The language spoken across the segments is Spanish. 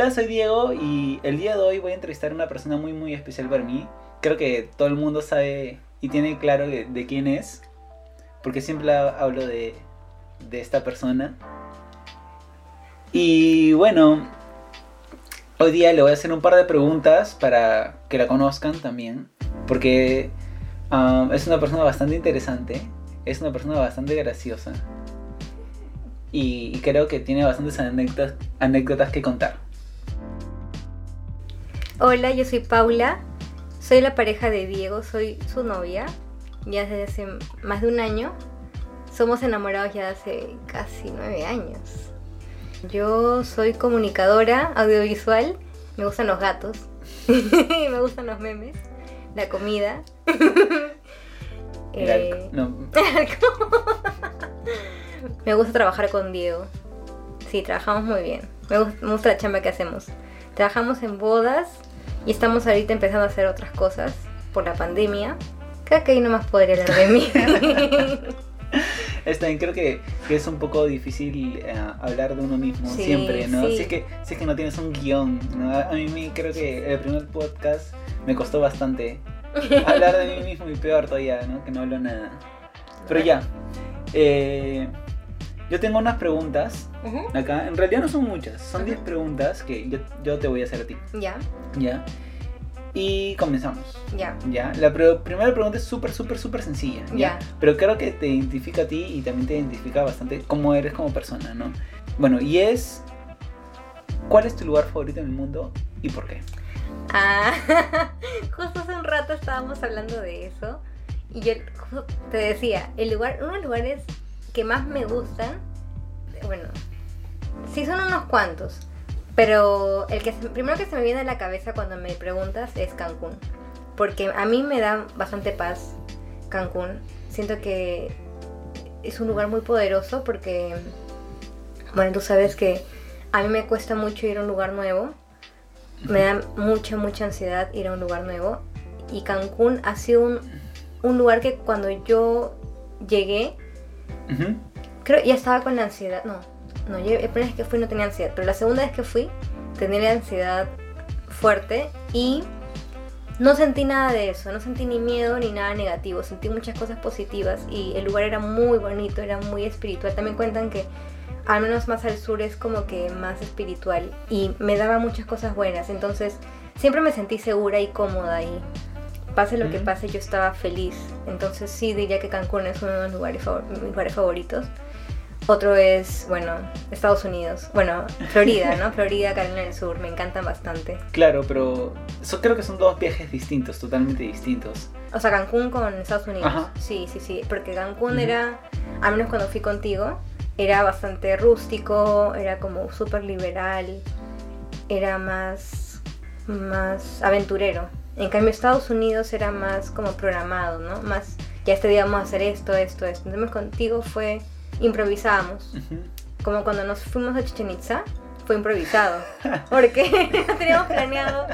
Hola, soy Diego y el día de hoy voy a entrevistar a una persona muy muy especial para mí. Creo que todo el mundo sabe y tiene claro de, quién es, porque siempre hablo de, de esta persona. Y bueno, hoy día le voy a hacer un par de preguntas para que la conozcan también, porque um, es una persona bastante interesante, es una persona bastante graciosa y, y creo que tiene bastantes anécdotas, anécdotas que contar. Hola, yo soy Paula, soy la pareja de Diego, soy su novia, ya desde hace más de un año. Somos enamorados ya hace casi nueve años. Yo soy comunicadora audiovisual, me gustan los gatos, me gustan los memes, la comida. El Eh, no, me gusta trabajar con Diego. Sí, trabajamos muy bien. Me gusta, me gusta la chamba que hacemos. Trabajamos en bodas y estamos ahorita empezando a hacer otras cosas por la pandemia. Creo que ahí nomás podría hablar de mí. Está bien, creo que, que es un poco difícil eh, hablar de uno mismo Sí, siempre, ¿no? sí. Si, es que, si es que no tienes un guion, ¿no? A a mí me- creo que el primer podcast me costó bastante hablar de mí mismo y peor todavía, ¿no? Que no hablo nada. Pero ya, eh, yo tengo unas preguntas acá, en realidad no son muchas, son Ujú. 10 preguntas que yo, yo te voy a hacer a ti, Ya, ¿ya? Y comenzamos. ya. Ya, la pre- primera pregunta es súper, súper, súper sencilla, ¿ya? Ya. Pero creo que te identifica a ti y también te identifica bastante cómo eres como persona, ¿no? Bueno, y es, ¿cuál es tu lugar favorito en el mundo y por qué? Ah, justo hace un rato estábamos hablando de eso. Y yo te decía, el lugar, uno de los lugares más me gustan, bueno, sí son unos cuantos. Pero el que primero que se me viene a la cabeza cuando me preguntas es Cancún. Porque a mí me da bastante paz Cancún. Siento que es un lugar muy poderoso porque, bueno, tú sabes que a mí me cuesta mucho ir a un lugar nuevo. Me da mucha, mucha ansiedad ir a un lugar nuevo. Y Cancún ha sido un lugar que cuando yo llegué, Ujú. creo ya estaba con la ansiedad. No, no, yo, la primera vez que fui no tenía ansiedad. Pero la segunda vez que fui tenía ansiedad fuerte y no sentí nada de eso. No sentí ni miedo ni nada negativo. Sentí muchas cosas positivas y el lugar era muy bonito, era muy espiritual. También cuentan que al menos más al sur es como que más espiritual y me daba muchas cosas buenas. Entonces siempre me sentí segura y cómoda ahí. Pase lo que pase, yo estaba feliz. Entonces sí diría que Cancún es uno de los lugares, favor- mis lugares favoritos. Otro es, bueno, Estados Unidos. Bueno, Florida, ¿no? Florida, Carolina del Sur, me encantan bastante. Claro, pero eso creo que son dos viajes distintos, totalmente distintos. O sea, Cancún con Estados Unidos. Ajá. Sí, sí, sí. Porque Cancún Ujú. era, al menos cuando fui contigo, era bastante rústico, era como súper liberal, era más, más aventurero. En cambio, Estados Unidos era más como programado, ¿no? Más, ya este día vamos a hacer esto, esto, esto. Entonces contigo fue, improvisábamos. Como cuando nos fuimos a Chichen Itza, fue improvisado. Porque no teníamos planeado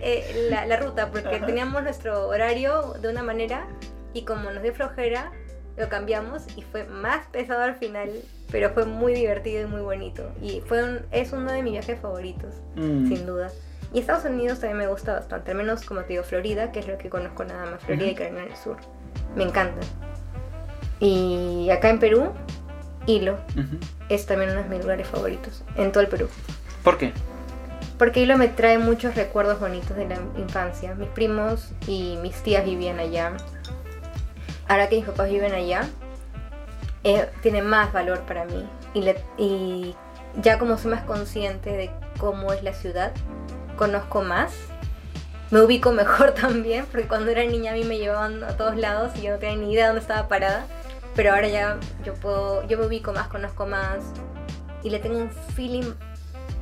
eh, la, la ruta, porque teníamos nuestro horario de una manera y como nos dio flojera, lo cambiamos y fue más pesado al final, pero fue muy divertido y muy bonito. Y fue un- es uno de mis viajes favoritos, Mm. sin duda. Y Estados Unidos también me gusta bastante, al menos como te digo, Florida, que es lo que conozco nada más, Florida y. Carolina del Sur. Me encanta. Y acá en Perú, Hilo Ujú. es también uno de mis lugares favoritos en todo el Perú. ¿Por qué? Porque Hilo me trae muchos recuerdos bonitos de la infancia. Mis primos y mis tías vivían allá. Ahora que mis papás viven allá, eh, tiene más valor para mí. Y, le- y ya como soy más consciente de cómo es la ciudad, conozco más. Me ubico mejor también, porque cuando era niña a mí me llevaban a todos lados y yo no tenía ni idea de dónde estaba parada. Pero ahora ya yo puedo, yo me ubico más, conozco más y le tengo un feeling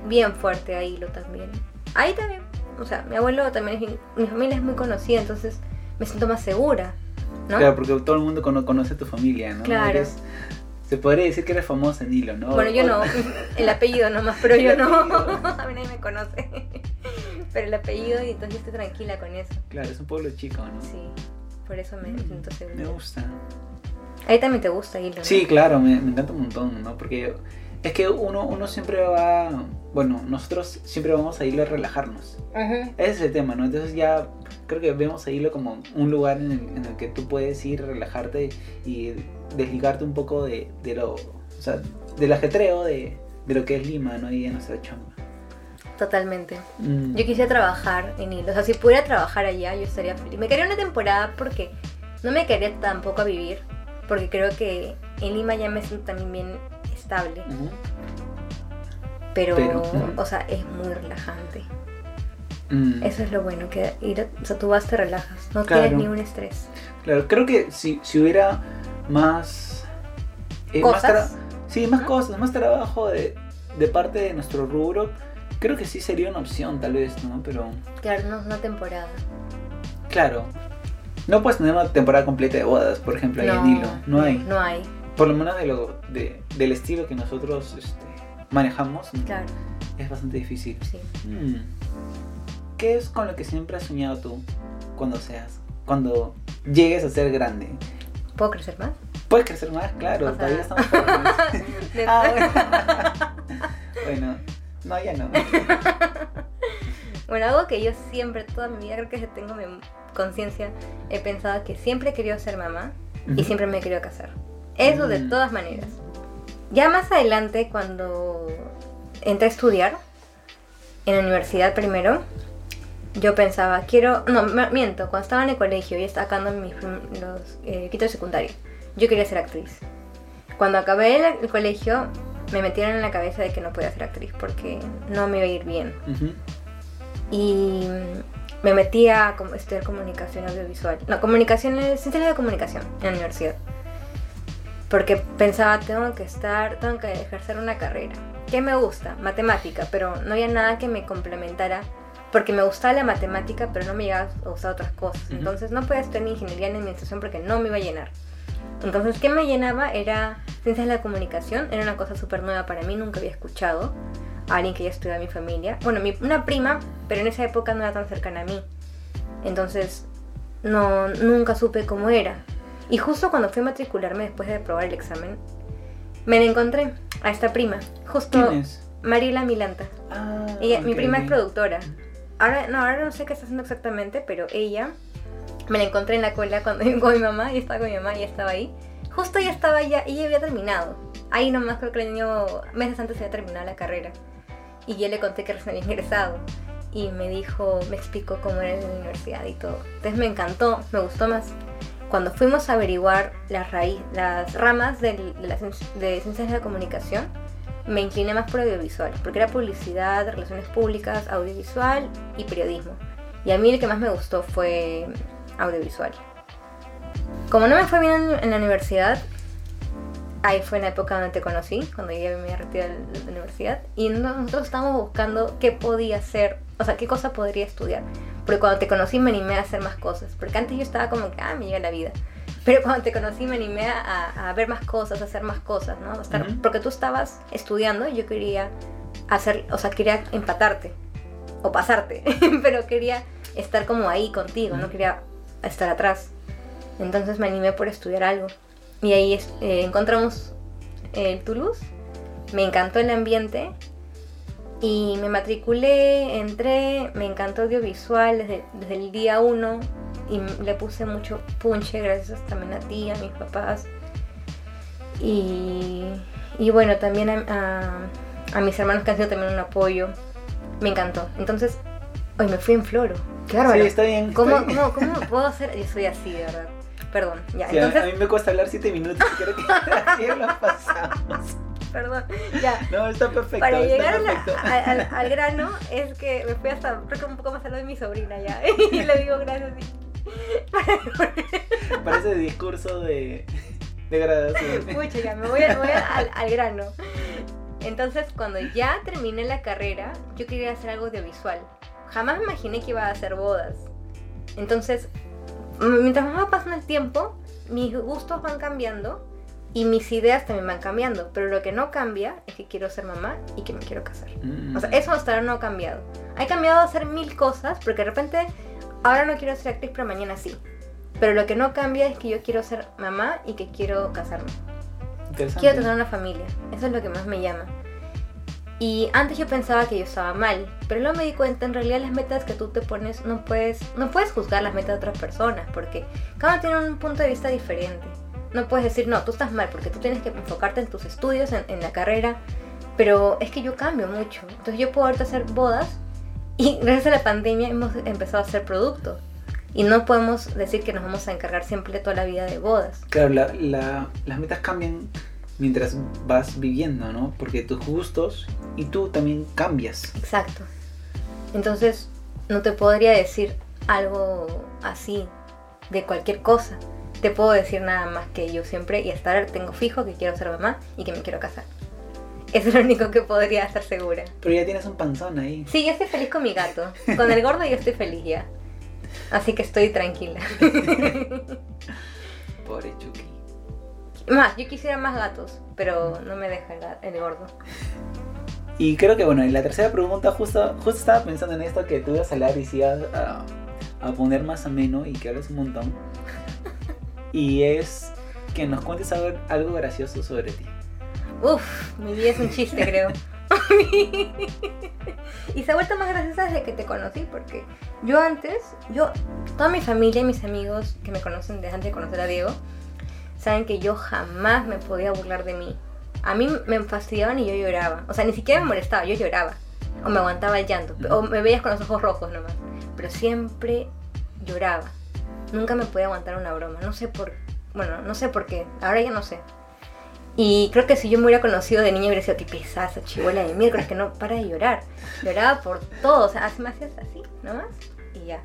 bien fuerte a Hilo también. Ahí también, o sea, mi abuelo también es, mi familia es muy conocida, entonces me siento más segura, ¿no? Claro, porque todo el mundo cono- conoce tu familia, ¿no? Claro. Eres- se podría decir que eres famosa en hilo, ¿no? Bueno, yo no, el apellido nomás, pero yo no, a mí nadie me conoce. Pero el apellido, y entonces yo estoy tranquila con eso. Claro, es un pueblo chico, ¿no? Sí, por eso me Mm, siento segura. Me gusta. Ahí también te gusta Hilo, ¿no? Sí, claro, me, me encanta un montón, ¿no? Porque Es que uno, uno siempre va, bueno, nosotros siempre vamos a irlo a relajarnos. Ujú. Ese es el tema, ¿no? Entonces ya creo que vemos a irlo como un lugar en el, en el que tú puedes ir, relajarte y desligarte un poco de, de lo, o sea, del ajetreo de, de lo que es Lima, ¿no? Y de nuestra chamba. Totalmente. Mm. Yo quisiera trabajar en Hilo. O sea, si pudiera trabajar allá, yo estaría feliz. Me quedaría una temporada porque no me quedaría tampoco a vivir. Porque creo que en Lima ya me siento también bien estable. Pero, Pero, ujú. o sea, es muy relajante. Mm. Eso es lo bueno, que ir a- o sea, tú vas, te relajas. No Claro. tienes ni un estrés. Claro, creo que si, si hubiera más... eh, más Cosas. tra- sí, más Ajá. cosas, más trabajo de, de parte de nuestro rubro, creo que sí sería una opción tal vez, ¿no? Pero Claro, no una temporada. claro, no puedes tener una temporada completa de bodas, por ejemplo, ahí en Hilo. No hay. No hay, Por lo menos de lo, de- del estilo que nosotros este, manejamos, claro, es bastante difícil. sí. Mm. ¿Qué es con lo que siempre has soñado tú cuando seas, cuando llegues a ser grande? ¿Puedo crecer más? Puedes crecer más, claro, O sea- todavía estamos jóvenes. Ah, bueno. bueno, no, ya no. Bueno, algo que yo siempre, toda mi vida, creo que tengo mem- conciencia, he pensado que siempre he querido ser mamá y siempre me he querido casar. Eso de Mm. todas maneras. Ya más adelante, cuando entré a estudiar, en la universidad primero, yo pensaba, quiero, no, miento, cuando estaba en el colegio y estaba sacando mis los eh, quinto de secundaria, yo quería ser actriz. Cuando acabé el, el colegio, me metieron en la cabeza de que no podía ser actriz porque no me iba a ir bien Ujú. y me metí a estudiar comunicación audiovisual. No, comunicaciones, ciencias de comunicación en la universidad. Porque pensaba, tengo que estar, tengo que ejercer una carrera. ¿Qué me gusta? Matemática, pero no había nada que me complementara. Porque me gustaba la matemática, pero no me llegaba a gustar otras cosas. Ujú. Entonces no podía estudiar ni ingeniería ni administración porque no me iba a llenar. Entonces, ¿qué me llenaba? Era ciencias de la comunicación. Era una cosa súper nueva para mí, nunca había escuchado a alguien que ya estudiaba en mi familia. Bueno, mi- una prima, pero en esa época no era tan cercana a mí. Entonces, no, nunca supe cómo era. Y justo cuando fui a matricularme después de aprobar el examen, me la encontré a esta prima. Justo ¿Quién es? Mariela Milanta. Ah, Ella, mi prima es productora. Ahora no, ahora no sé qué está haciendo exactamente, pero ella me la encontré en la cola cuando con mi mamá, y estaba con mi mamá y estaba ahí. Justo ella estaba ya, ella había terminado. Ahí nomás creo que el meses antes había terminado la carrera. Y yo le conté que recién había ingresado. Y me dijo, me explicó cómo era la universidad y todo. Entonces me encantó, me gustó más. Cuando fuimos a averiguar las raíz, las ramas de, las de ciencias de la comunicación, me incliné más por audiovisual, porque era publicidad, relaciones públicas, audiovisual y periodismo. Y a mí el que más me gustó fue audiovisual. Como no me fue bien en, la universidad, ahí fue en la época donde te conocí, cuando ya me retiré de la universidad, y nosotros estábamos buscando qué podía hacer, o sea, qué cosa podría estudiar. Porque cuando te conocí me animé a hacer más cosas, porque antes yo estaba como que, ah, me llega la vida. Pero cuando te conocí me animé a, a ver más cosas, a hacer más cosas, ¿no? A estar. Porque tú estabas estudiando y yo quería hacer, o sea, quería empatarte o pasarte, pero quería estar como ahí contigo, no quería estar atrás. Entonces me animé por estudiar algo. Y ahí eh, encontramos el Toulouse, me encantó el ambiente y me matriculé, entré, me encantó audiovisual desde, desde el día uno y le puse mucho punche gracias también a ti, a mis papás. Y, y bueno, también a- a mis hermanos que han sido también un apoyo. Me encantó. Entonces, hoy me fui en floro. Bárbaro. Sí, está bien. ¿Cómo, está bien. cómo, ¿Cómo puedo hacer? Yo soy así, de verdad. Perdón, ya. Sí, a- a, Entonces, mí me cuesta hablar 7 minutos y creo que así lo pasamos. perdón, ya. No, está perfecto. Para está llegar la- al, al grano es que me fui hasta, creo que un poco más a lo de mi sobrina ya. Y le digo gracias. Parece discurso de, de graduación. Pucha, ya, me voy, a- me voy a- al, al grano. Entonces, cuando ya terminé la carrera, yo quería hacer algo audiovisual. Jamás me imaginé que iba a hacer bodas. Entonces, mientras más va pasando el tiempo, mis gustos van cambiando y mis ideas también van cambiando. Pero lo que no cambia es que quiero ser mamá y que me quiero casar. Mm. O sea, eso hasta ahora no ha cambiado. Ha cambiado a hacer mil cosas porque de repente ahora no quiero ser actriz, pero mañana sí. Pero lo que no cambia es que yo quiero ser mamá y que quiero casarme. Quiero tener una familia. Eso es lo que más me llama. Y antes yo pensaba que yo estaba mal, pero luego me di cuenta, en realidad las metas que tú te pones no puedes, no puedes juzgar las metas de otras personas, porque cada uno tiene un punto de vista diferente. No puedes decir, no, tú estás mal, porque tú tienes que enfocarte en tus estudios, en, en la carrera, pero es que yo cambio mucho. Entonces yo puedo ahorita hacer bodas y gracias a la pandemia hemos empezado a hacer productos. Y no podemos decir que nos vamos a encargar siempre toda la vida de bodas. Claro, la- la- las metas cambian mientras vas viviendo, ¿no? Porque tus gustos y tú también cambias. Exacto. Entonces, no te podría decir algo así de cualquier cosa. Te puedo decir nada más que yo siempre y hasta ahora tengo fijo que quiero ser mamá y que me quiero casar. Eso es lo único que podría estar segura. Pero ya tienes un panzón ahí. Sí, yo estoy feliz con mi gato. Con el gordo yo estoy feliz ya. Así que estoy tranquila. Pobre Chucky. Más, yo quisiera más gatos, pero no me deja el, gordo. Y creo que bueno, en la tercera pregunta justo, justo estaba pensando en esto que tú ibas a hablar y si ibas a, a poner más ameno y que hables un montón. Y es que nos cuentes algo, algo gracioso sobre ti. Uf, mi vida es un chiste, creo. y se ha vuelto más graciosa desde que te conocí, porque yo antes, yo, toda mi familia y mis amigos que me conocen desde antes de conocer a Diego, saben que yo jamás me podía burlar de mí. A mí me fastidiaban y yo lloraba. O sea, ni siquiera me molestaba, yo lloraba. O me aguantaba el llanto. O me veías con los ojos rojos nomás. Pero siempre lloraba. Nunca me podía aguantar una broma. No sé por... Bueno, no sé por qué. Ahora ya no sé. Y creo que si yo me hubiera conocido de niña hubiera sido que pesada esa de miércoles que no para de llorar. Lloraba por todo, o sea, me hacías así, nomás, y ya.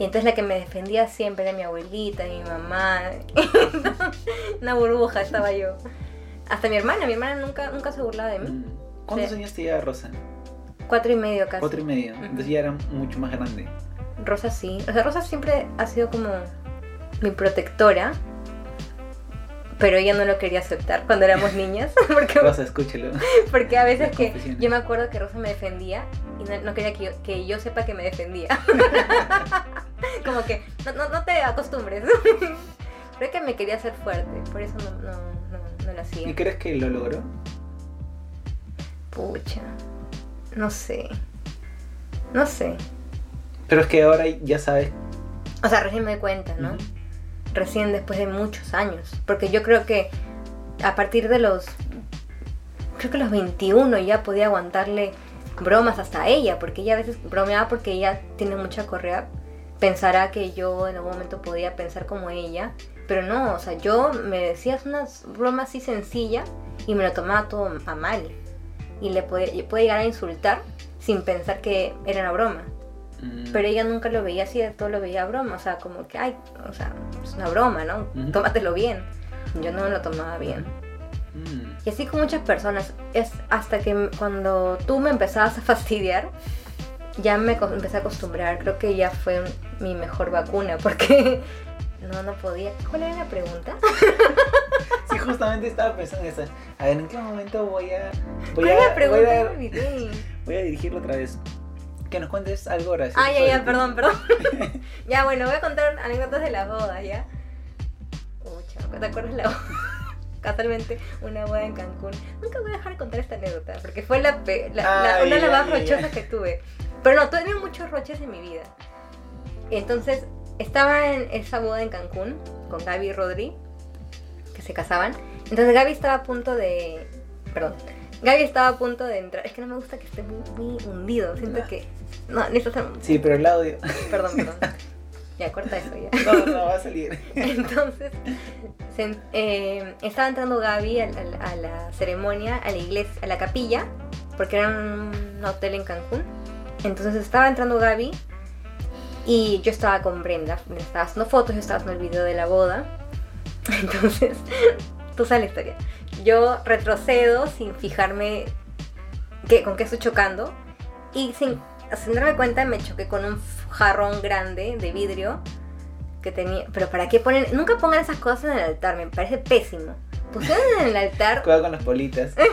Y entonces la que me defendía siempre era mi abuelita, mi mamá. Una burbuja estaba yo. Hasta mi hermana, mi hermana nunca, nunca se burlaba de mí. ¿Cuántos Sí. años te lleva Rosa? Cuatro y medio casi. Cuatro y medio. Entonces ya era mucho más grande. Rosa sí. O sea, Rosa siempre ha sido como mi protectora. Pero ella no lo quería aceptar cuando éramos niñas. Porque Rosa, escúchalo. Porque a veces que yo me acuerdo que Rosa me defendía y no, no quería que yo, que yo sepa que me defendía. Como que no, no, no te acostumbres. Creo que me quería hacer fuerte, por eso no, no, lo ¿Y hacía. crees que lo logró? Pucha, no sé. No sé. Pero es que ahora ya sabes. O sea, recién me doy cuenta, ¿no? Recién después de muchos años. Porque yo creo que a partir de los. Creo que los 21 ya podía aguantarle bromas hasta ella. Porque ella a veces bromeaba porque ella tiene mucha correa. Pensará que yo en algún momento podía pensar como ella. Pero no, o sea, yo me decías unas bromas así sencillas y me lo tomaba todo a mal. Y le puede, puede llegar a insultar sin pensar que era una broma. Mm. Pero ella nunca lo veía así, de todo lo veía broma. O sea, como que, ay, o sea, es una broma, ¿no? Ujú. Tómatelo bien. Yo no me lo tomaba bien. Mm. Y así con muchas personas. Es hasta que cuando tú me empezabas a fastidiar, ya me empecé a acostumbrar. Creo que ya fue mi mejor vacuna porque no, no podía. ¿Cuál era la pregunta? Sí, justamente estaba pensando en eso. A ver, ¿en qué momento voy a. Voy ¿Cuál era a, la pregunta? voy a, olvidé. voy a dirigirlo otra vez. Que nos cuentes algo gracioso. Ah, ya, ya, perdón, perdón. ya, bueno, voy a contar anécdotas de las bodas, ¿ya? Uy, ¿te acuerdas la boda? Casualmente, una boda en Cancún. Nunca voy a dejar de contar esta anécdota, porque fue la, la- una de las más rochosas que tuve. Pero no, tuve muchos roches en mi vida. Entonces, estaba en esa boda en Cancún con Gaby y Rodri, que se casaban. Entonces, Gaby estaba a punto de. Perdón. Gaby estaba a punto de entrar. Es que no me gusta que esté muy, muy hundido. Siento que. No, necesito hacer. Sí, pero el audio. Perdón, perdón. Ya, corta eso ya. No, no va a salir. Entonces, se- eh, estaba entrando Gaby a, a- a la ceremonia, a la iglesia, a la capilla, porque era un hotel en Cancún. Entonces estaba entrando Gaby y yo estaba con Brenda, me estaba haciendo fotos, yo estaba haciendo el video de la boda. Entonces, tú sabes la historia. Yo retrocedo sin fijarme que, con qué estoy chocando y sin, sin darme cuenta me choqué con un jarrón grande de vidrio que tenía. Pero ¿para qué ponen? Nunca pongan esas cosas en el altar, me parece pésimo. Pusieron en el altar, Cuidado con las politas.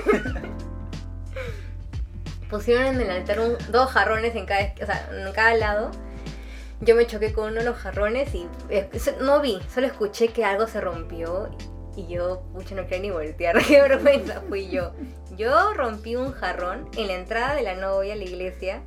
pusieron en el altar un- dos jarrones en cada, o sea, en cada lado. Yo me choqué con uno de los jarrones y eh, no vi, solo escuché que algo se rompió Y yo, pucha, no quería ni voltear, qué vergüenza, fui yo. Yo rompí un jarrón en la entrada de la novia a la iglesia.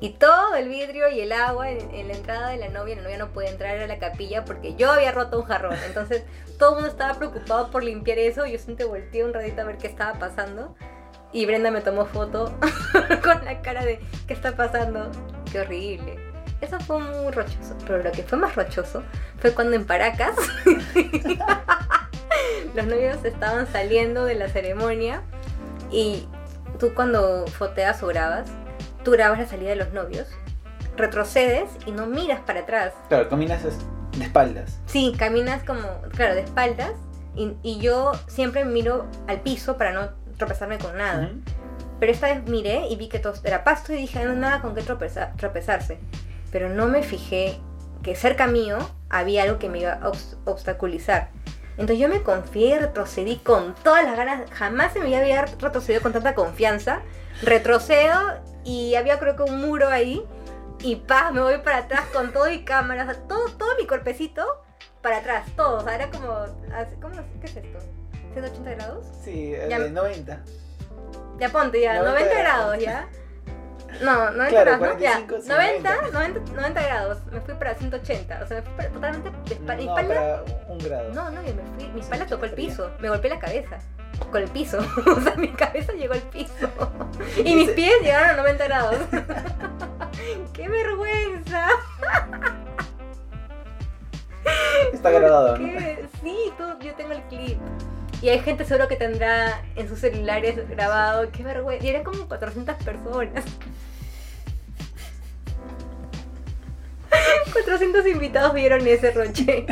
Y todo el vidrio y el agua en, la entrada de la novia, la novia no puede entrar a la capilla porque yo había roto un jarrón. Entonces todo el mundo estaba preocupado por limpiar eso. Yo siempre volteé un ratito a ver qué estaba pasando. Y Brenda me tomó foto con la cara de ¿qué está pasando? Qué horrible. Eso fue muy rochoso. Pero lo que fue más rochoso fue cuando en Paracas los novios estaban saliendo de la ceremonia y tú cuando foteas o grabas, tú grabas la salida de los novios, retrocedes y no miras para atrás. Claro, caminas de espaldas. Sí, caminas como, claro, de espaldas y, y yo siempre miro al piso para no tropezarme con nada. Ujú. Pero esta vez miré y vi que todo era pasto y dije, no hay nada con qué tropeza- tropezarse. Pero no me fijé que cerca mío había algo que me iba a obs- obstaculizar. Entonces yo me confié y retrocedí con todas las ganas. Jamás se me había retrocedido con tanta confianza. Retrocedo y había creo que un muro ahí. Y pa, me voy para atrás con todo y cámaras. o sea, todo, todo mi cuerpecito para atrás. Todo. O sea, era como... ¿cómo, ¿Qué es esto? ¿180 grados? Sí, Ya- de 90. Ya ponte, ya, 90 90, grados. grados, ya. No, 90 Claro, grados, ¿no? Ya, 45, sí, 90, 90, 90 grados. Me fui para 180. O sea, me fui para- totalmente de No, espalda. para un grado. No, no, yo me fui. Mi espalda tocó el piso. Me golpeé la cabeza. Con el piso. O sea, mi cabeza llegó al piso. Y mis pies llegaron a 90 grados. ¡Qué vergüenza! Está grabado, ¿no? Sí, tú, yo tengo el clip. Y hay gente seguro que tendrá en sus celulares grabado. Qué vergüenza. Y eran como 400 personas. 400 invitados vieron ese roche.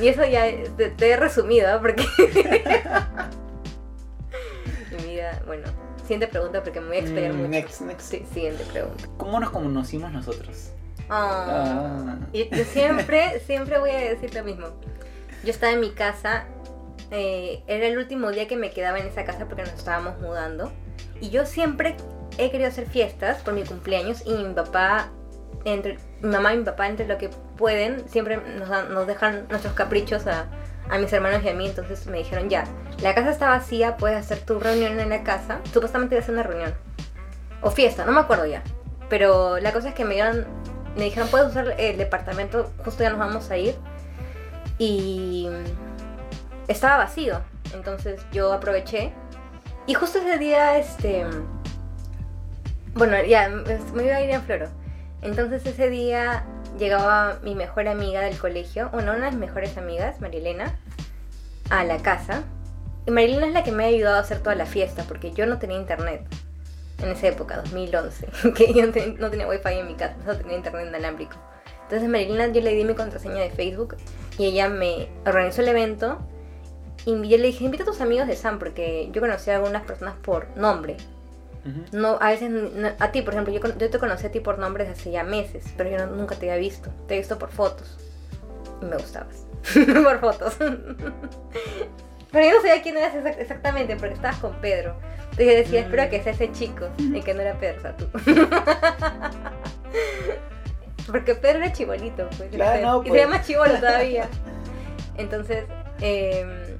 Y eso ya te, te he resumido, porque. Mi vida, bueno. Siguiente pregunta porque me voy a explayar Mm, mucho. Next, next. Sí, siguiente pregunta. ¿Cómo nos conocimos nosotros? Y yo siempre, siempre voy a decir lo mismo. Yo estaba en mi casa, eh, era el último día que me quedaba en esa casa porque nos estábamos mudando. Y yo siempre he querido hacer fiestas por mi cumpleaños y mi papá, entre, mi mamá y mi papá, entre lo que pueden, siempre nos, dan- nos dejan nuestros caprichos a, a mis hermanos y a mí. Entonces me dijeron, ya, la casa está vacía, puedes hacer tu reunión en la casa. Supuestamente iba a ser una reunión. O fiesta, no me acuerdo ya. Pero la cosa es que me dieron me dijeron, puedes usar el departamento, justo ya nos vamos a ir. Y estaba vacío. Entonces yo aproveché. Y justo ese día, este... Bueno, ya, me iba a ir en Floro. Entonces ese día llegaba mi mejor amiga del colegio, bueno, una de mis mejores amigas, Marilena, a la casa. Y Marilena es la que me ha ayudado a hacer toda la fiesta, porque yo no tenía internet en esa época, 2011, que yo no, ten- no tenía wifi en mi casa, no tenía internet inalámbrico. Entonces Marilena yo le di mi contraseña de Facebook y ella me organizó el evento y yo le dije, invita a tus amigos de Sam porque yo conocí a algunas personas por nombre. No, a veces, no- a ti por ejemplo, yo, yo te conocí a ti por nombre desde hace ya meses, pero yo no- nunca te había visto, te he visto por fotos y me gustabas, por fotos. Pero yo no sabía quién eras exac- exactamente porque estabas con Pedro. Entonces yo decía, Mm. espero que sea ese chico, y que no era Pedro, o sea, tú. Porque Pedro era chibolito, pues. y Claro, no, y pues. se llama chibolo todavía. Entonces, eh,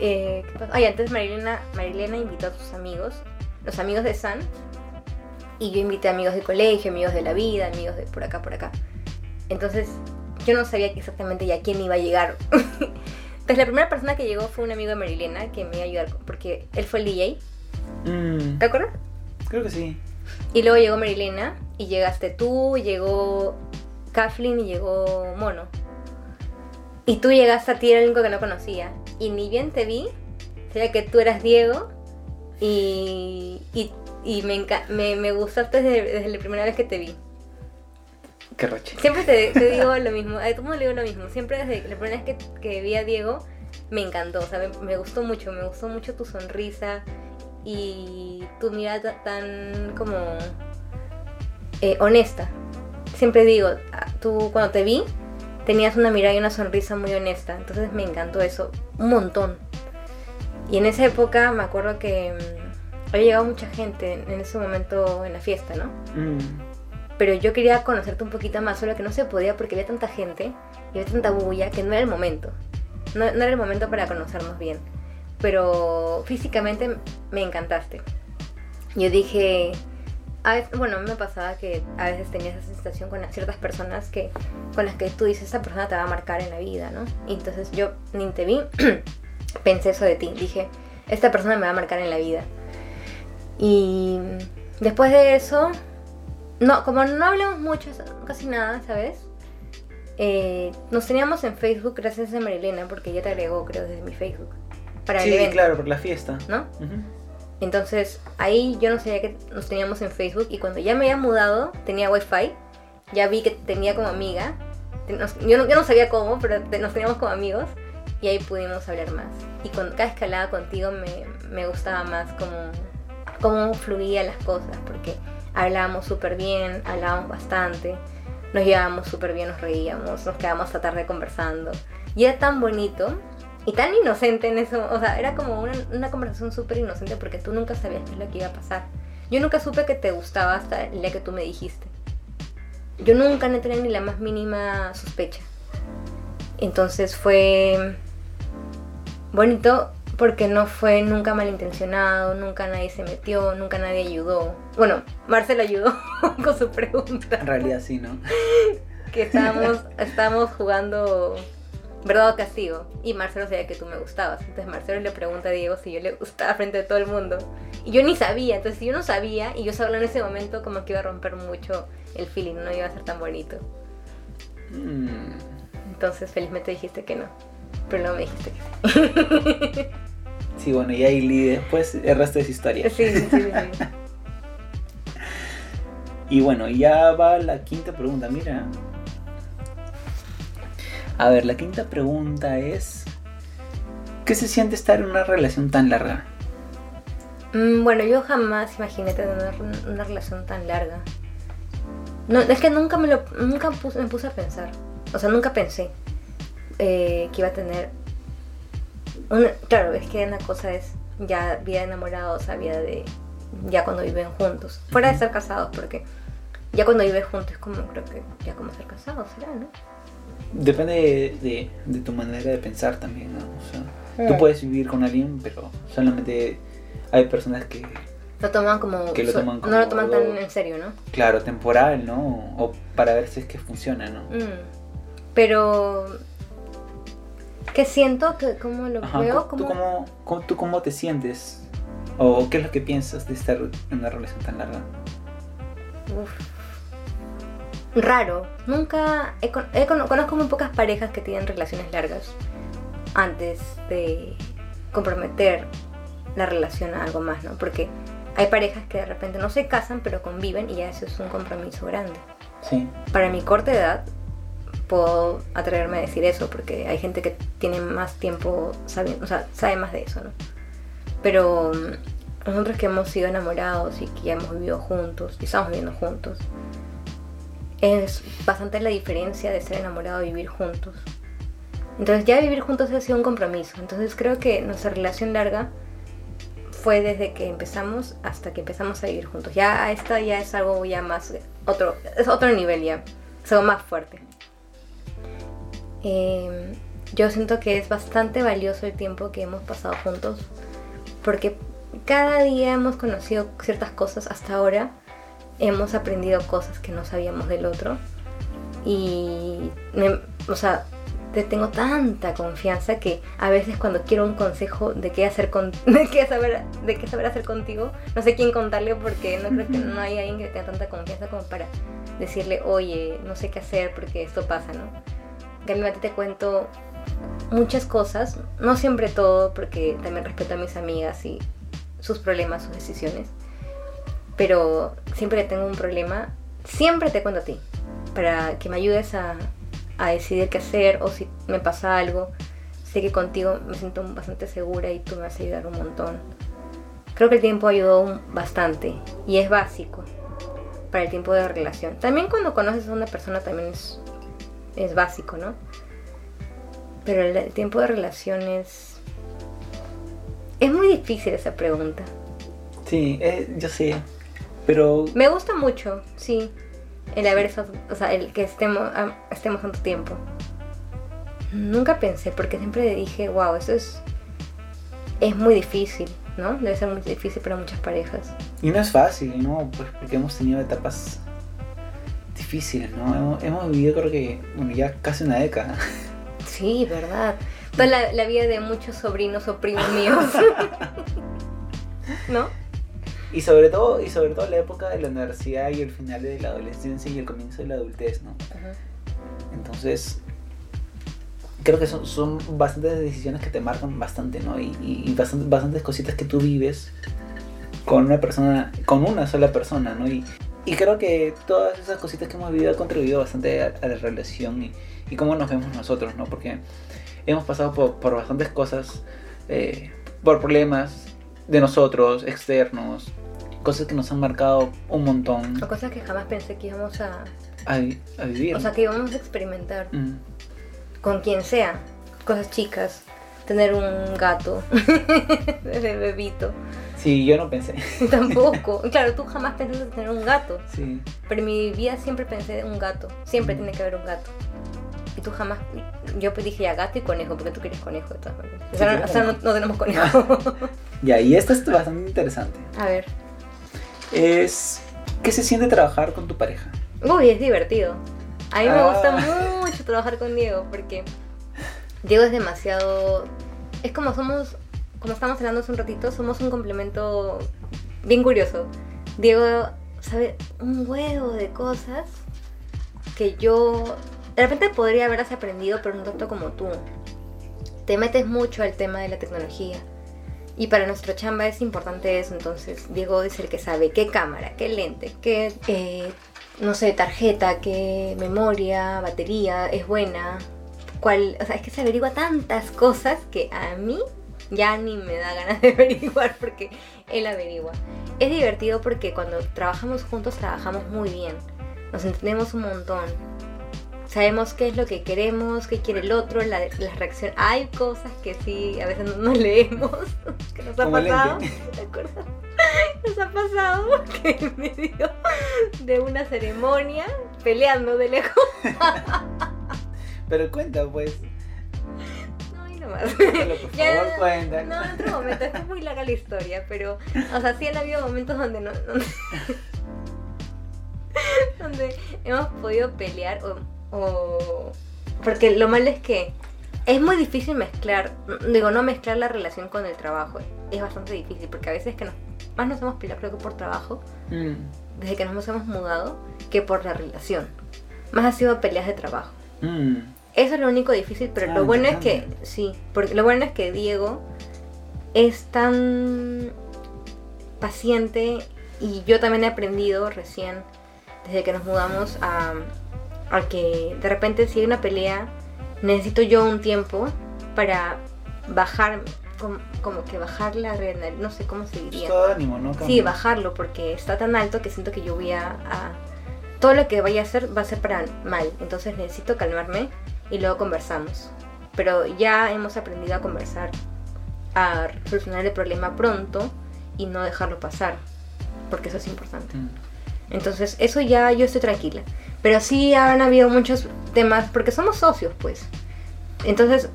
eh, ¿qué pasó? Ya, entonces Marilena, Marilena invitó a sus amigos, los amigos de San, y yo invité amigos de colegio, amigos de la vida, amigos de por acá, por acá. Entonces, yo no sabía exactamente ya quién iba a llegar. Entonces, la primera persona que llegó fue un amigo de Marilena que me iba a ayudar porque él fue el DJ, Mm, ¿te acuerdas? creo que sí. Y luego llegó Marilena y llegaste tú, llegó Kathleen y llegó Mono. Y tú llegaste a ti, era el único que no conocía. Y ni bien te vi, sabía que tú eras Diego y, y, y me, me, me gustaste desde, desde la primera vez que te vi. Qué roche. Siempre te, te digo lo mismo, a todo el mundo le digo lo mismo. Siempre desde la primera vez que, que vi a Diego me encantó, o sea, me, me gustó mucho, me gustó mucho tu sonrisa y tu mirada tan como eh, honesta. Siempre digo, tú cuando te vi tenías una mirada y una sonrisa muy honesta, entonces me encantó eso un montón. Y en esa época me acuerdo que mm, había llegado mucha gente en, en ese momento en la fiesta, ¿no? Mm, pero yo quería conocerte un poquito más, solo que no se podía porque había tanta gente y había tanta bulla que no era el momento. No, era el momento para conocernos bien. Pero físicamente me encantaste. Yo dije, a veces- bueno, me pasaba que a veces tenía esa sensación con ciertas personas que con las que tú dices, esta persona te va a marcar en la vida, ¿no? Y entonces yo ni te vi, pensé eso de ti. Dije, esta persona me va a marcar en la vida. Y después de eso, no, como no hablamos mucho, casi nada, ¿sabes? Eh, nos teníamos en Facebook gracias a Marilena, porque ella te agregó, creo, desde mi Facebook. Para el Sí, evento, claro, por la fiesta. ¿no? Entonces ahí yo no sabía que nos teníamos en Facebook y cuando ya me había mudado tenía wifi, ya vi que tenía como amiga, nos- yo no, yo no sabía cómo, pero nos teníamos como amigos y ahí pudimos hablar más. Y cuando cada hablaba contigo me, me gustaba más cómo, cómo fluían las cosas, porque hablábamos súper bien, hablábamos bastante, nos llevábamos súper bien, nos reíamos, nos quedábamos hasta tarde conversando. Y era tan bonito y tan inocente en eso, o sea, era como una, una conversación súper inocente porque tú nunca sabías qué es lo que iba a pasar. Yo nunca supe que te gustaba hasta el día que tú me dijiste. Yo nunca no tenía ni la más mínima sospecha. Entonces fue bonito porque no fue nunca malintencionado, nunca nadie se metió, nunca nadie ayudó. Bueno, Marcel ayudó con su pregunta En realidad sí, ¿no? que estábamos, estábamos jugando verdad o castigo y Marcelo sabía que tú me gustabas. Entonces Marcelo le pregunta a Diego si yo le gustaba frente a todo el mundo. Y yo ni sabía, entonces si yo no sabía y yo sabía en ese momento como que iba a romper mucho el feeling, no iba a ser tan bonito. Mm, Entonces felizmente dijiste que no, pero no me dijiste que sí. Bueno, y ahí Lee, después el resto es historia. Sí, sí, sí, sí. Y bueno, ya va la quinta pregunta, mira. A ver, la quinta pregunta es... ¿Qué se siente estar en una relación tan larga? Mm, Bueno, yo jamás imaginé tener una, una relación tan larga. No, es que nunca me lo nunca puse- me puse a pensar. O sea, nunca pensé eh, que iba a tener. Una, claro, es que una cosa es ya vida de enamorados, o sea, vida de. ya cuando viven juntos. Fuera de ser casados, porque ya cuando vives juntos es como, creo que ya como ser casados será, ¿no? Depende de, de- de tu manera de pensar también, ¿no? O sea, tú Mm. puedes vivir con alguien, pero solamente hay personas que, Lo toman como. Que lo no lo toman tan algo- en serio, ¿no? claro, temporal, ¿no? O para ver si es que funciona, ¿no? Mm, Pero que siento que como lo Ajá, veo ¿tú, cómo, cómo- ¿Tú cómo te sientes? ¿O qué es lo que piensas de estar en una relación tan larga? uf, raro. Nunca he, he cono- conozco muy pocas parejas que tienen relaciones largas antes de comprometer la relación a algo más, ¿no? Porque hay parejas que de repente no se casan pero conviven y ya eso es un compromiso grande. Sí. para mi corta edad puedo atreverme a decir eso porque hay gente que tiene más tiempo sabiendo, o sea, sabe más de eso, ¿no? Pero mm, nosotros que hemos sido enamorados y que hemos vivido juntos y estamos viviendo juntos, es bastante la diferencia de ser enamorado y vivir juntos. Entonces ya vivir juntos ha sido un compromiso. Entonces creo que nuestra relación larga fue desde que empezamos hasta que empezamos a vivir juntos. Ya esta ya es algo ya más otro es otro nivel ya, es algo más fuerte. Eh, yo siento que es bastante valioso el tiempo que hemos pasado juntos porque cada día hemos conocido ciertas cosas. Hasta ahora, hemos aprendido cosas que no sabíamos del otro. Y me- o sea, te tengo tanta confianza que a veces cuando quiero un consejo de qué hacer con de qué saber de qué saber hacer contigo no sé quién contarle porque no creo que no hay alguien que tenga tanta confianza como para decirle oye no sé qué hacer porque esto pasa no ti te cuento muchas cosas no siempre todo porque también respeto a mis amigas y sus problemas sus decisiones pero siempre que tengo un problema siempre te cuento a ti para que me ayudes a, a decidir qué hacer o si me pasa algo. Sé que contigo me siento bastante segura y tú me vas a ayudar un montón. Creo que el tiempo ayudó bastante y es básico para el tiempo de relación. También cuando conoces a una persona también es, es básico, ¿no? Pero el, tiempo de relación es... Es muy difícil esa pregunta. Sí, eh, yo sé. Pero Me gusta mucho, sí, el haber o sea, el que estemos, ah, estemos tanto tiempo. Nunca pensé, porque siempre dije, wow, eso es, es muy difícil, ¿no? Debe ser muy difícil para muchas parejas. Y no es fácil, ¿no? Pues porque hemos tenido etapas difíciles, ¿no? Hemos, hemos vivido creo que, bueno, ya casi una década. Sí, verdad. Toda la, la vida de muchos sobrinos o primos míos. ¿No? Y sobre todo, y sobre todo la época de la universidad y el final de la adolescencia y el comienzo de la adultez, ¿no? Entonces, creo que son, son bastantes decisiones que te marcan bastante, ¿no? Y, y, y bastante- bastantes cositas que tú vives con una persona, con una sola persona, ¿no? Y, y creo que todas esas cositas que hemos vivido han contribuido bastante a, a la relación y, y cómo nos vemos nosotros, ¿no? Porque hemos pasado por, por bastantes cosas, eh, por problemas de nosotros, externos, cosas que nos han marcado un montón O cosas que jamás pensé que íbamos a... a, vi- a vivir. O sea, que íbamos a experimentar Mm. con quien sea. Cosas chicas. Tener un gato bebito. Sí, yo no pensé. Tampoco. Claro, tú jamás pensaste tener un gato. Sí. Pero en mi vida siempre pensé en un gato. Siempre tiene que haber un gato. Y tú jamás. Yo pues dije ya gato y conejo, porque tú quieres conejo de todas maneras. O sea, no, quiero o sea, no, conejo. no tenemos conejo. Ya, y esto es bastante interesante. A ver. Es, ¿qué se siente trabajar con tu pareja? Uy, es divertido. A mí me Ah. gusta mucho trabajar con Diego porque Diego es demasiado. Es como somos, como estamos hablando hace un ratito, somos un complemento bien curioso. Diego sabe un huevo de cosas que yo de repente podría haberlas aprendido, pero no tanto como tú. Te metes mucho al tema de la tecnología. Y para nuestra chamba es importante eso, entonces Diego es el que sabe qué cámara, qué lente, qué, eh, no sé, tarjeta, qué memoria, batería es buena, cuál, o sea, es que se averigua tantas cosas que a mí ya ni me da ganas de averiguar porque él averigua. Es divertido porque cuando trabajamos juntos trabajamos muy bien, nos entendemos un montón. Sabemos qué es lo que queremos, qué quiere el otro, la, la reacción. Hay cosas que sí, a veces no nos leemos, que nos ha Como pasado. ¿Te acuerdas? Nos ha pasado que en medio de una ceremonia, peleando de lejos. Pero cuenta, pues. No, ahí nomás. Cuéntalo, por Ya, favor, cuenta. No, en otro momento, es muy larga la historia, pero, o sea, sí han habido momentos donde no, donde, donde hemos podido pelear o, o- porque lo malo es que es muy difícil mezclar, digo, no mezclar la relación con el trabajo, es bastante difícil, porque a veces que nos, más nos hemos peleado creo que por trabajo, Mm, desde que nos hemos mudado, que por la relación, más ha sido peleas de trabajo. mm. Eso es lo único difícil, pero Ah, lo bueno es que, sí, porque lo bueno es que Diego es tan paciente y yo también he aprendido recién, desde que nos mudamos, a, a que de repente si hay una pelea, necesito yo un tiempo para bajar, como, como que bajar la adrenalina, no sé cómo se diría. Todo ánimo, ¿no? Sí, bajarlo porque está tan alto que siento que yo voy a, a- Todo lo que vaya a hacer va a ser para mal. Entonces necesito calmarme y luego conversamos. Pero ya hemos aprendido a conversar, a solucionar el problema pronto y no dejarlo pasar. Porque eso es importante. Mm. Entonces eso ya yo estoy tranquila. Pero sí han habido muchos temas porque somos socios pues. Entonces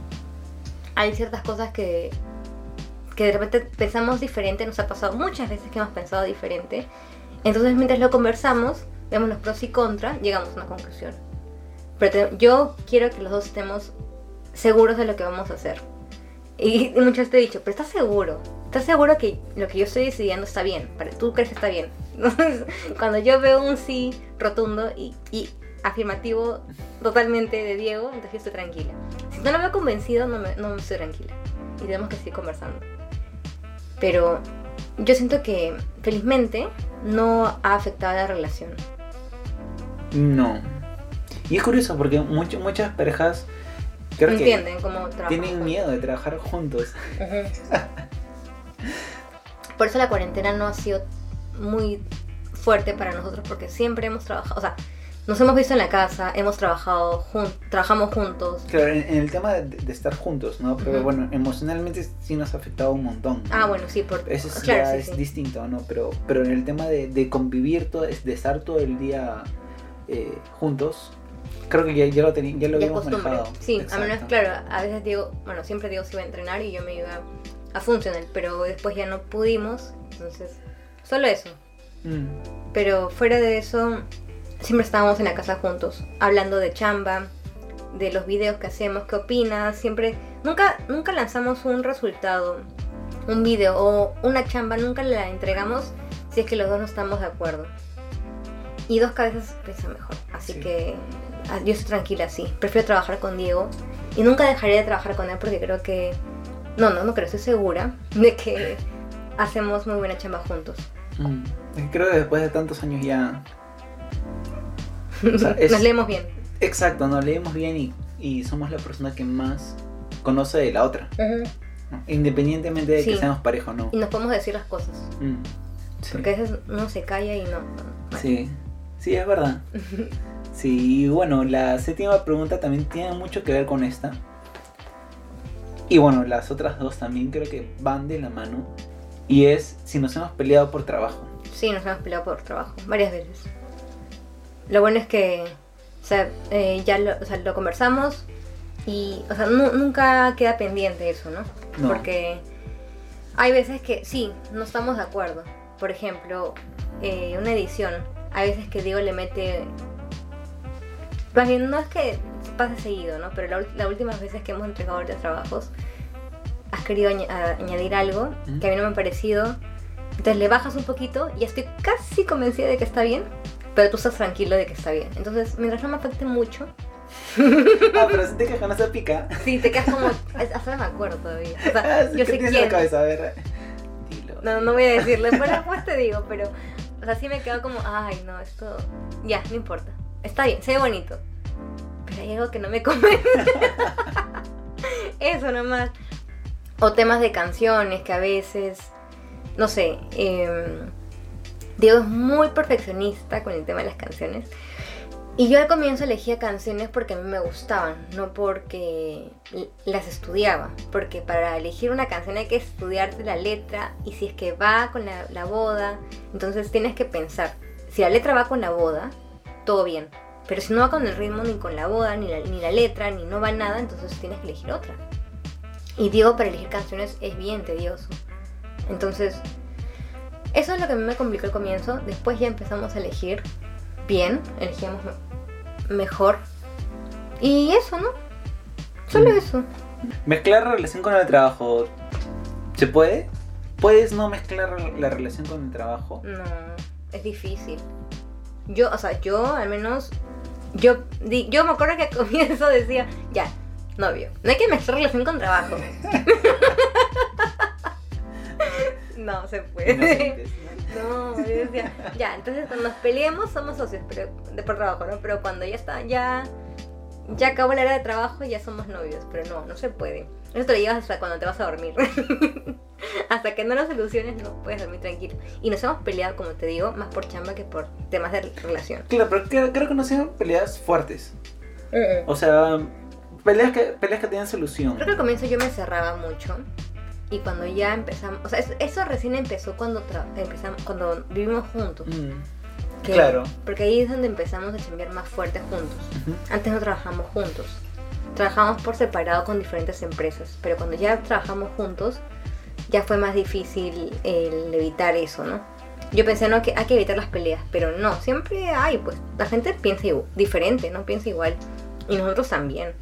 hay ciertas cosas que, que de repente pensamos diferente. Nos ha pasado muchas veces que hemos pensado diferente. Entonces mientras lo conversamos, vemos los pros y contras, llegamos a una conclusión. Pero yo quiero que los dos estemos seguros de lo que vamos a hacer. Y muchas veces te he dicho, pero ¿estás seguro? ¿Estás seguro que lo que yo estoy decidiendo está bien? ¿Tú crees que está bien? Entonces, cuando yo veo un sí rotundo y, y afirmativo totalmente de Diego, entonces yo estoy tranquila. Si no lo veo convencido, no me, no me estoy tranquila. Y tenemos que seguir conversando. Pero yo siento que felizmente no ha afectado a la relación. No. Y es curioso porque mucho- muchas parejas creo ¿Me que entienden cómo tienen miedo de trabajar juntos. Por eso la cuarentena no ha sido muy fuerte para nosotros porque siempre hemos trabajado, o sea, nos hemos visto en la casa, hemos trabajado jun- trabajamos juntos. Claro, en, en el tema de, de estar juntos, ¿no? Pero bueno, emocionalmente sí nos ha afectado un montón. ¿no? Ah, bueno, sí, por Eso es, claro, ya sí, es sí. distinto, ¿no? Pero, pero en el tema de, de convivir, todo, de estar todo el día eh, juntos, creo que ya, ya lo, teni- ya lo ya habíamos manejado. Sí, a menos, claro, a veces digo, bueno, siempre digo si iba a entrenar y yo me iba a funcionar, pero después ya no pudimos, entonces, solo eso. Mm, Pero fuera de eso, siempre estábamos en la casa juntos, hablando de chamba, de los videos que hacemos, qué opinas, siempre, nunca, nunca lanzamos un resultado, un video o una chamba, nunca la entregamos si es que los dos no estamos de acuerdo. Y dos cabezas piensan mejor, así Sí. que yo estoy tranquila así, prefiero trabajar con Diego y nunca dejaré de trabajar con él porque creo que, no, no, no creo, estoy segura de que hacemos muy buena chamba juntos. mm. Creo que después de tantos años ya... O sea, es- Nos leemos bien. Exacto, nos leemos bien y, y somos la persona que más conoce de la otra. Independientemente de que seamos pareja o no. Y nos podemos decir las cosas. Mm, sí. Porque a veces uno se calla y no. no- Sí, sí, es verdad. Sí, y bueno, la séptima pregunta también tiene mucho que ver con esta. Y bueno, las otras dos también creo que van de la mano. Y es si nos hemos peleado por trabajo. Sí, nos hemos peleado por trabajo, varias veces. Lo bueno es que o sea, eh, ya lo, o sea, lo conversamos y o sea, nu- nunca queda pendiente eso, ¿no? No. Porque hay veces que sí, no estamos de acuerdo. Por ejemplo, eh, una edición. Hay veces que Diego le mete... Más bien, no es que pase seguido, ¿no? Pero la las últimas veces que hemos entregado los trabajos, has querido añ- añadir algo que a mí no me ha parecido. Entonces le bajas un poquito y estoy casi convencida de que está bien, pero tú estás tranquilo de que está bien. Entonces, mientras no me afecte mucho, Ah, pero si te quejas con esa pica. sí, te quedas como... Hasta no me acuerdo todavía. O sea, Ah, sí, yo ¿qué sé en la quién. cabeza? A ver. Dilo. No, no voy a decirle, pero después te digo, pero... O sea, sí me quedo como, ay, no, esto... Ya, no importa. Está bien, se ve bonito. Pero hay algo que no me convence. Eso nomás. O temas de canciones que a veces... No sé, em, Diego es muy perfeccionista con el tema de las canciones. Y yo al comienzo elegía canciones porque a mí me gustaban, no porque las estudiaba. Porque para elegir una canción hay que estudiarte la letra y si es que va con la boda, entonces tienes que pensar, si la letra va con la boda, todo bien. Pero si no va con el ritmo, ni con la boda, ni la, ni la letra, ni no va nada, entonces tienes que elegir otra. Y Diego para elegir canciones es bien tedioso. Entonces, eso es lo que a mí me complicó al comienzo. Después ya empezamos a elegir bien, elegíamos me- mejor. Y eso, ¿no? Solo Mm. eso. Mezclar relación con el trabajo. ¿Se puede? ¿Puedes no mezclar la relación con el trabajo? No, es difícil. Yo, o sea, yo al menos, yo, di- yo me acuerdo que al comienzo decía, ya, novio, no hay que mezclar relación con trabajo. no se puede. No, yo decía, ya, entonces cuando nos peleemos somos socios, pero de por trabajo, ¿no? Pero cuando ya está, ya, ya acabó la hora de trabajo, ya somos novios, pero no, no se puede. Eso te lo llevas hasta cuando te vas a dormir. hasta que no lo soluciones no puedes dormir tranquilo. Y nos hemos peleado, como te digo, más por chamba que por temas de relación. Claro, pero creo, creo que no sean peleas fuertes. O sea, peleas que, peleas que tienen solución. Creo que al comienzo yo me cerraba mucho. Y cuando ya empezamos, o sea, eso, eso recién empezó cuando empezamos, cuando vivimos juntos. Mm, que- Claro. Porque ahí es donde empezamos a chambear más fuerte juntos. ujú. Antes no trabajamos juntos. Trabajamos por separado con diferentes empresas. Pero cuando ya trabajamos juntos, ya fue más difícil el evitar eso, ¿no? Yo pensé, no, que hay que evitar las peleas. Pero no, siempre hay, pues. La gente piensa igu- diferente, no piensa igual. Y nosotros también.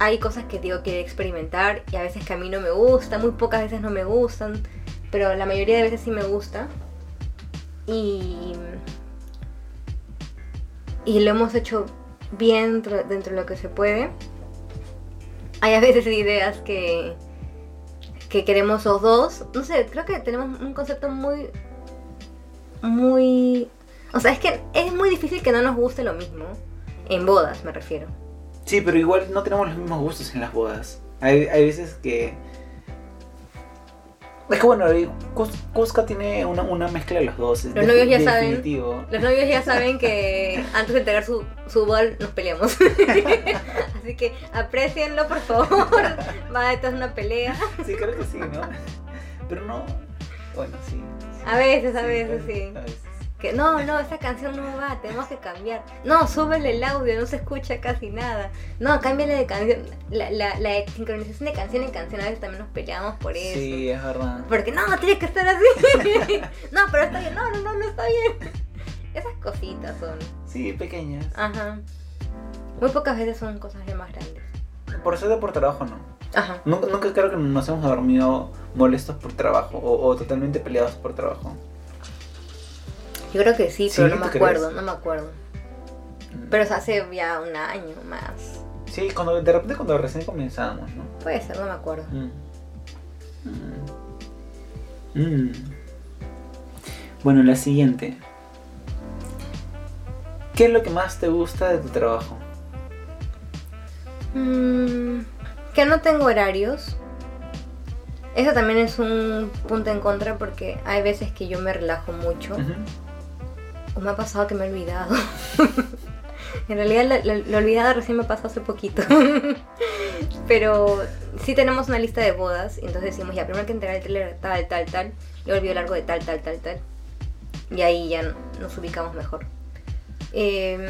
Hay cosas que Diego quiere experimentar y a veces que a mí no me gusta, muy pocas veces no me gustan, pero la mayoría de veces sí me gusta. Y, y lo hemos hecho bien dentro de lo que se puede. Hay a veces ideas que, que queremos los dos. No sé, creo que tenemos un concepto muy... Muy... O sea, es que es muy difícil que no nos guste lo mismo. En bodas me refiero. Sí, pero igual no tenemos los mismos gustos en las bodas. Hay, hay veces que... Es que bueno, Cusca tiene una, una mezcla de los dos. Los novios ya saben. Los novios ya saben que antes de entregar su, su bol nos peleamos. Así que aprecienlo, por favor. Va, esto es una pelea. Sí, creo que sí, ¿no? Pero no... Bueno, sí. sí. A veces, a Sí, veces, sí. a veces. Que no, no, esa canción no va, tenemos que cambiar. No, súbele el audio, no se escucha casi nada. No, cámbiale de canción. La, la, la sincronización de canción en canción a veces también nos peleamos por eso. Sí, es verdad. Porque no, tiene que estar así. no, pero está bien. No, no, no, no está bien. Esas cositas son. Sí, pequeñas. Ajá. Muy pocas veces son cosas ya más grandes. Por eso de por trabajo no. Ajá. Nunca, nunca creo que nos hemos dormido molestos por trabajo o, o totalmente peleados por trabajo. Yo creo que sí, Sí, pero no me ¿tú acuerdo, crees? no me acuerdo. Pero o sea, hace ya un año más. Sí, cuando, de repente cuando recién comenzamos, ¿no? Puede ser, no me acuerdo. Mm. Mm. Mm. Bueno, la siguiente. ¿Qué es lo que más te gusta de tu trabajo? Mm, que no tengo horarios. Eso también es un punto en contra porque hay veces que yo me relajo mucho. O me ha pasado que me he olvidado. en realidad la olvidada recién me pasó hace poquito. Pero sí tenemos una lista de bodas. Entonces decimos, ya, primero que entregar el trailer tal, tal, tal. Luego el video largo de tal, tal, tal, tal. Y ahí ya nos ubicamos mejor. Em,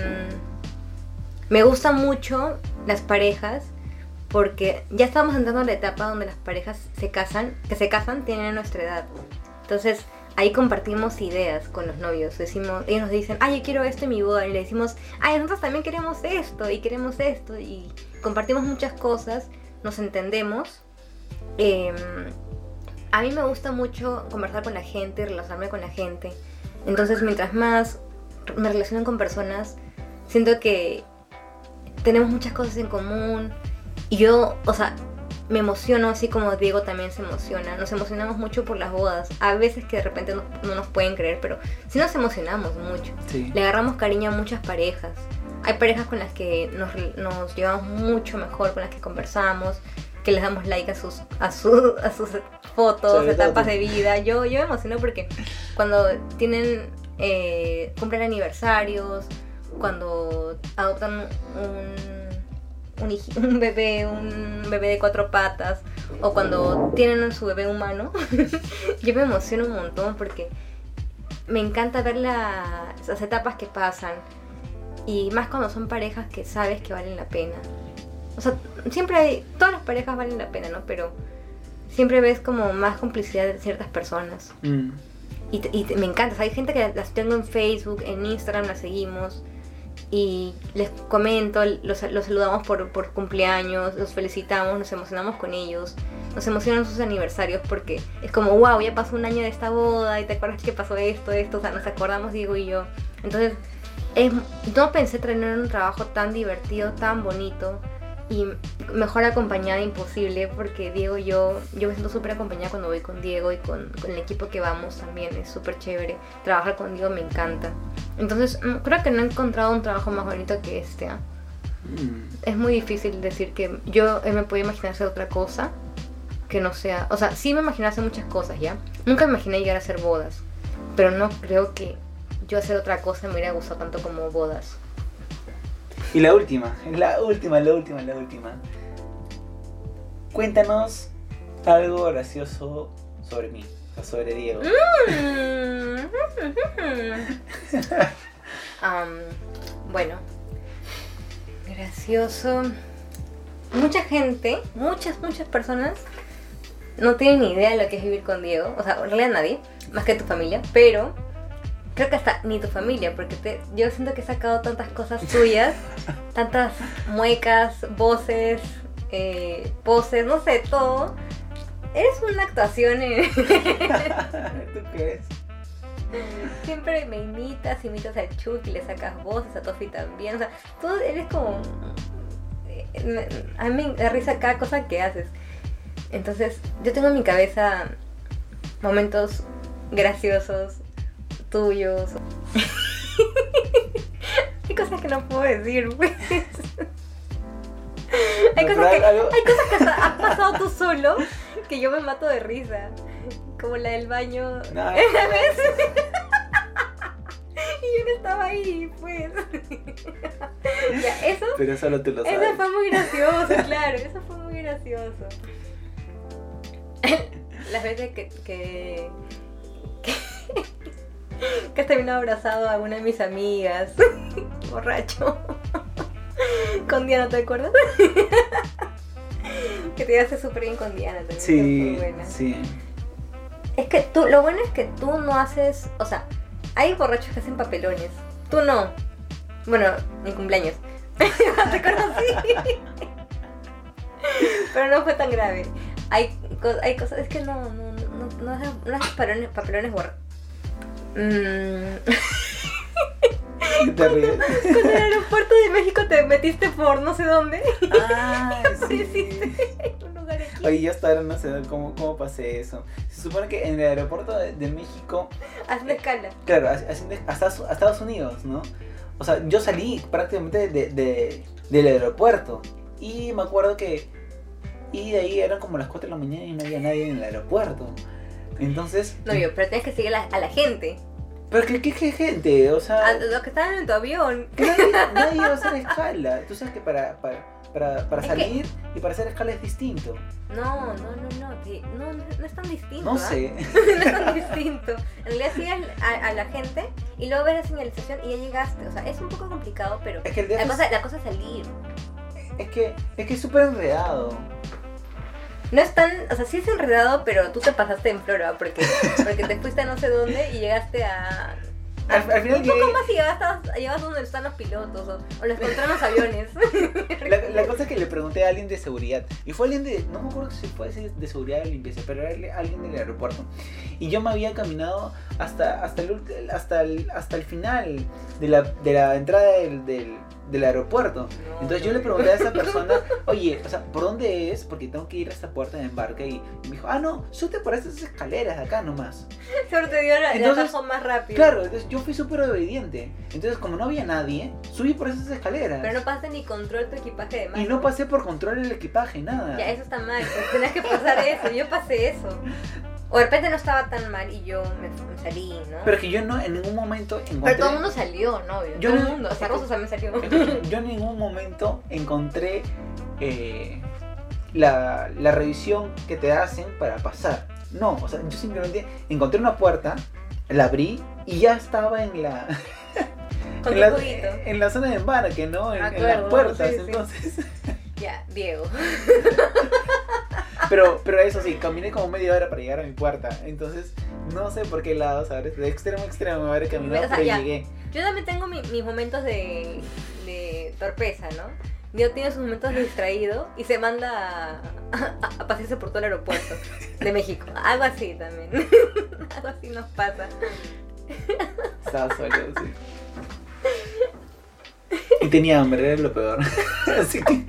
me gustan mucho las parejas porque ya estamos entrando a la etapa donde las parejas se casan, que se casan tienen nuestra edad. Entonces ahí compartimos ideas con los novios. Decimos, ellos nos dicen, ay, yo quiero esto en mi boda. Y le decimos, ay, nosotros también queremos esto y queremos esto. Y compartimos muchas cosas, nos entendemos. Em, a mí me gusta mucho conversar con la gente, relacionarme con la gente. Entonces, mientras más me relaciono con personas, siento que tenemos muchas cosas en común. Y yo, o sea, me emociono así como Diego también se emociona. Nos emocionamos mucho por las bodas. A veces que de repente no, no nos pueden creer, pero sí nos emocionamos mucho. Sí. Le agarramos cariño a muchas parejas. Hay parejas con las que nos, nos llevamos mucho mejor, con las que conversamos, que les damos like a sus, a su- a sus fotos, etapas de vida. Yo, yo me emociono porque cuando tienen, eh, cumplen aniversarios, cuando adoptan un, un, bebé, un bebé de cuatro patas, o cuando tienen su bebé humano, yo me emociono un montón porque me encanta ver la- las etapas que pasan. Y más cuando son parejas que sabes que valen la pena. O sea, siempre hay, todas las parejas valen la pena, ¿no? Pero siempre ves como más complicidad de ciertas personas. Mm. Y, me encanta, o sea, hay gente que las tengo en Facebook, en Instagram las seguimos y les comento, los, los saludamos por, por cumpleaños, los felicitamos, nos emocionamos con ellos, nos emocionan sus aniversarios porque es como, wow, ya pasó un año de esta boda y te acuerdas que pasó esto, esto, o sea, nos acordamos Diego y yo. Entonces, es, no pensé tener un trabajo tan divertido, tan bonito y mejor acompañada imposible porque Diego y yo, yo me siento súper acompañada cuando voy con Diego y con, con el equipo que vamos también, es súper chévere. Trabajar con Diego me encanta. Entonces, mm, creo que no he encontrado un trabajo más bonito que este. Mm. Es muy difícil decir que yo eh, me puedo imaginar hacer otra cosa que no sea. O sea, sí me imaginé hacer muchas cosas ya. Nunca me imaginé llegar a hacer bodas, pero no creo que yo hacer otra cosa me hubiera gustado tanto como bodas. Y la última, la última, la última, la última. Cuéntanos algo gracioso sobre mí, sobre Diego. Am, bueno, gracioso. Mucha gente, muchas, muchas personas no tienen ni idea de lo que es vivir con Diego. O sea, en realidad nadie, más que tu familia, pero creo que hasta ni tu familia, porque te- yo siento que he sacado tantas cosas tuyas, tantas muecas, voces, eh, poses, no sé, todo. Eres una actuación en... ¿Tú crees? Siempre me imitas, imitas al Chuck y le sacas voces, a Tofi también. O sea, tú eres como. eh, A mí me da risa cada cosa que haces. Entonces, yo tengo en mi cabeza momentos graciosos, tuyos. Hay cosas que no puedo decir, pues. Hay No, cosas que, hay cosas que has pasado tú solo que yo me mato de risa. Como la del baño. No. ¿Ves? y yo no estaba ahí, pues. ya, eso, Pero solo tú lo eso fue muy gracioso, claro, eso fue muy gracioso. Las veces que, que, que, que has terminado abrazado a una de mis amigas. Borracho. Con Diana, ¿te acuerdas? que te hace súper bien con Diana también. Sí, buena. sí. Es que tú, lo bueno es que tú no haces, o sea, hay borrachos que hacen papelones. Tú no. Bueno, en cumpleaños. Te conocí. Pero no fue tan grave. Hay, hay cosas, es que no, no, no, no, haces- no haces papelones, papelones borra. Mm. Te ríes. Con el aeropuerto de México te metiste por no sé dónde. Ah, sí. en un lugar aquí. Oye, yo hasta ahora no sé cómo, cómo pasé eso. Se supone que en el aeropuerto de, de México, Hazme escala. claro, haci- haciendo- hasta a Estados Unidos, ¿no? O sea, yo salí prácticamente de, de- del aeropuerto. Y me acuerdo que. Y de ahí eran como las 4 de la mañana y no había nadie en el aeropuerto. Entonces. No, yo, pero tienes que seguir a la, a la gente. Pero qué, qué, qué gente, o sea. A los que estaban en tu avión. que nadie, nadie va a hacer escala. Tú sabes que para, para, para, para Es que- salir y para hacer escala es distinto. No, no, no, no, sí, no, no, es tan distinto. No ¿ah? sé. no es tan distinto. En realidad sigues a, a la gente y luego ves la señalización y ya llegaste. O sea, es un poco complicado, pero Es que el la DF cosa, la cosa es salir. es que es que es súper enredado. No es tan, o sea, sí es enredado, pero tú te pasaste en Flora porque, porque te fuiste a no sé dónde y llegaste a... Al, al final un poco llegué- más y llegaste, llegaste donde están los pilotos o, o los encontraron los aviones. La, la cosa es que le pregunté a alguien de seguridad. Y fue alguien de. No me acuerdo si fue ese de seguridad o de limpieza, pero era alguien del aeropuerto. Y yo me había caminado hasta, hasta, el, hasta, el, hasta el final de la, de la entrada del, del, del aeropuerto. Entonces yo le pregunté a esa persona, oye, o sea, ¿por dónde es? Porque tengo que ir a esta puerta de embarque. Y, y me dijo, ah, no, sube por estas escaleras de acá nomás. Seguro te dio la, la Entonces, bajo más rápido. Claro, entonces yo fui súper obediente. Entonces, como no había nadie, subí por esas escaleras. Pero no pasaste ni control tu equipaje de mano. y no pasé por control el equipaje, nada. Ya, eso está mal, pues tenías que pasar eso, yo pasé eso. O de repente no estaba tan mal y yo me, me salí, ¿no? Pero que yo no en ningún momento encontré. Pero todo el mundo salió, ¿no? Yo todo el no- mundo, o sea, Rosa también salió. Yo en ningún momento encontré eh, la, la revisión que te hacen para pasar. No, o sea, yo simplemente encontré una puerta, la abrí y ya estaba en la. Con en, la en la zona de embarque, ¿no? En, Me en las puertas. sí, sí. Entonces. Ya, Diego. Pero, pero eso sí, caminé como media hora para llegar a mi puerta. Entonces, no sé por qué lado, ¿sabes? De extremo a extremo me habré caminado, O sea, pero ya. llegué. Yo también tengo mi- mis momentos de, de torpeza, ¿no? Diego tiene sus momentos distraído y se manda a, a- a pasearse por todo el aeropuerto de México. Algo así también. Algo así nos pasa. Estaba solo, sí. Y tenía hambre, era lo peor. Así que,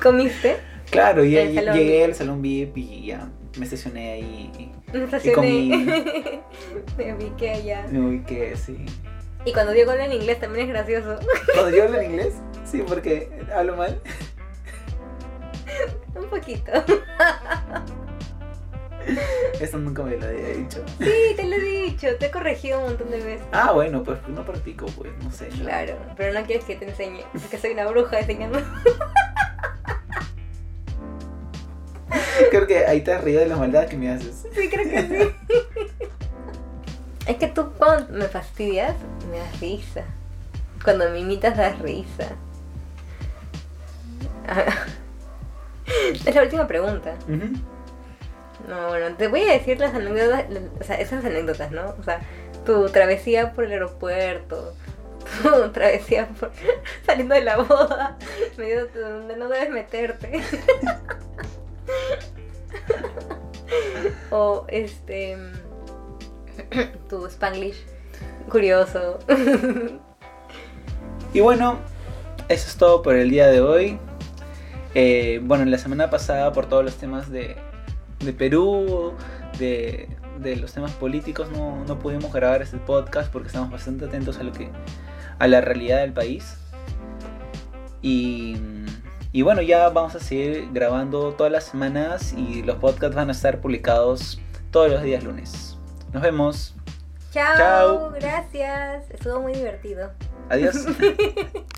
¿Comiste? Claro, lle- salón llegué al salón VIP y ya me estacioné ahí y Me estacioné. Me ubiqué allá. me ubiqué, sí. Y cuando Diego habla en inglés también es gracioso. Cuando yo hablo en inglés, sí, porque hablo mal. Un poquito. Eso nunca me lo había dicho. Sí, te lo he dicho. Te he corregido un montón de veces. Ah, bueno, pues no practico, pues, no sé. Claro, pero no quieres que te enseñe. Porque soy una bruja enseñando. Creo que ahí te has reído de las maldades que me haces. Sí, creo que sí. Es que tú cuando me fastidias, me das risa. Cuando me imitas, das risa. Es la última pregunta. No, bueno, te voy a decir las anécdotas, o sea, esas anécdotas, ¿no? O sea, tu travesía por el aeropuerto, tu travesía por saliendo de la boda, medio donde no debes meterte. o este tu spanglish curioso. Y bueno, eso es todo por el día de hoy. Eh, bueno, la semana pasada por todos los temas de, de Perú, de, de los temas políticos, no, no pudimos grabar este podcast porque estamos bastante atentos a lo que a la realidad del país. Y, y bueno, ya vamos a seguir grabando todas las semanas y los podcasts van a estar publicados todos los días lunes. Nos vemos. Chao, Chao. gracias. Estuvo muy divertido. Adiós.